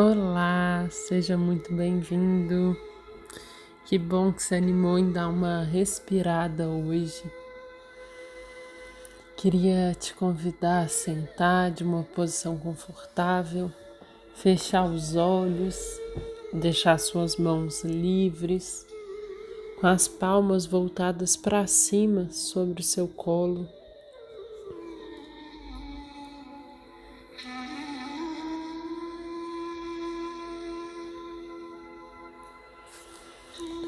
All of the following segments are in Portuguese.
Olá, seja muito bem-vindo. Que bom que se animou em dar uma respirada hoje. Queria te convidar a sentar de uma posição confortável, fechar os olhos, deixar suas mãos livres, com as palmas voltadas para cima sobre o seu colo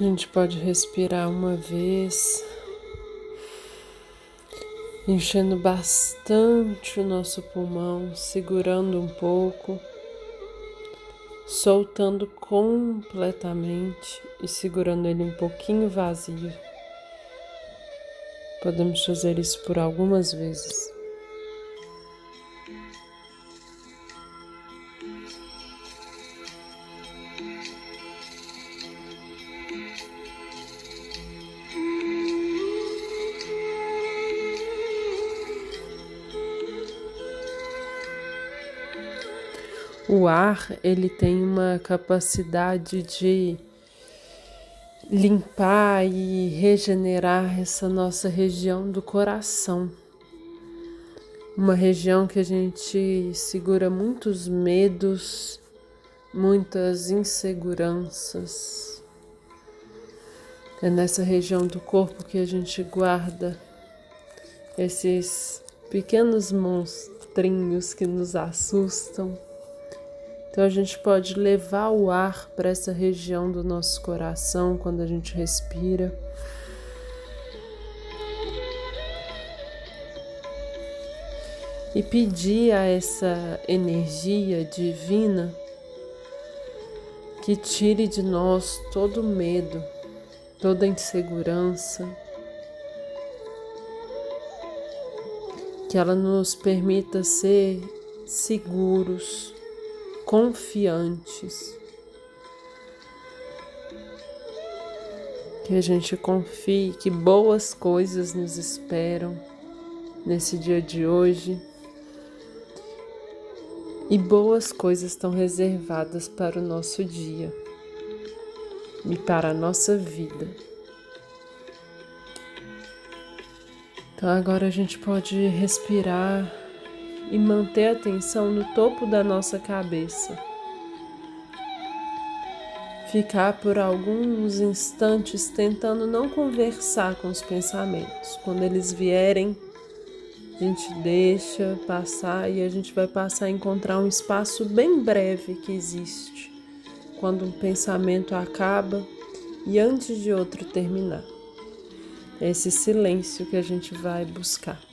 A gente pode respirar uma vez, enchendo bastante o nosso pulmão, segurando um pouco, soltando completamente e segurando ele um pouquinho vazio. Podemos fazer isso por algumas vezes. O ar, ele tem uma capacidade de limpar e regenerar essa nossa região do coração. Uma região que a gente segura muitos medos, muitas inseguranças. É nessa região do corpo que a gente guarda esses pequenos monstrinhos que nos assustam então a gente pode levar o ar para essa região do nosso coração quando a gente respira. E pedir a essa energia divina que tire de nós todo medo, toda insegurança, que ela nos permita ser seguros confiantes. Que a gente confie que boas coisas nos esperam nesse dia de hoje e boas coisas estão reservadas para o nosso dia e para a nossa vida. Então agora a gente pode respirar e manter a atenção no topo da nossa cabeça. Ficar por alguns instantes tentando não conversar com os pensamentos. Quando eles vierem, a gente deixa passar e a gente vai passar a encontrar um espaço bem breve que existe quando um pensamento acaba e antes de outro terminar. É esse silêncio que a gente vai buscar.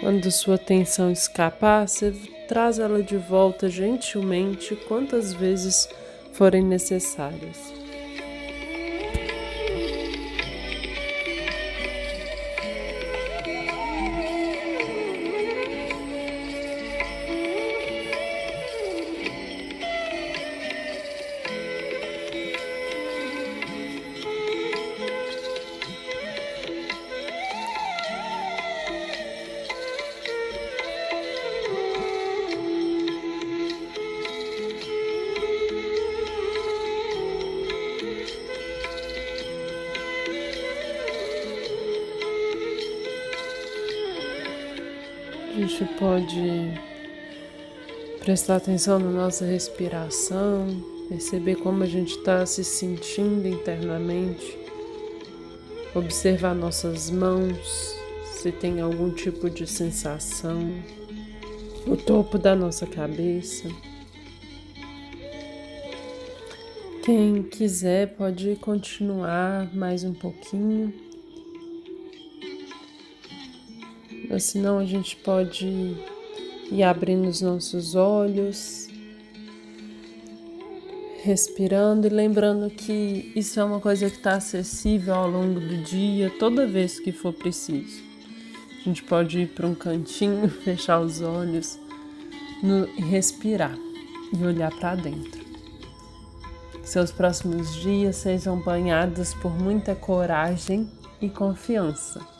Quando sua atenção escapar, você traz ela de volta gentilmente quantas vezes forem necessárias. A gente pode prestar atenção na nossa respiração, perceber como a gente está se sentindo internamente, observar nossas mãos, se tem algum tipo de sensação, o topo da nossa cabeça. Quem quiser pode continuar mais um pouquinho Ou senão a gente pode ir abrindo os nossos olhos, respirando e lembrando que isso é uma coisa que está acessível ao longo do dia, toda vez que for preciso. A gente pode ir para um cantinho, fechar os olhos no, respirar e olhar para dentro. Seus próximos dias sejam banhados por muita coragem e confiança.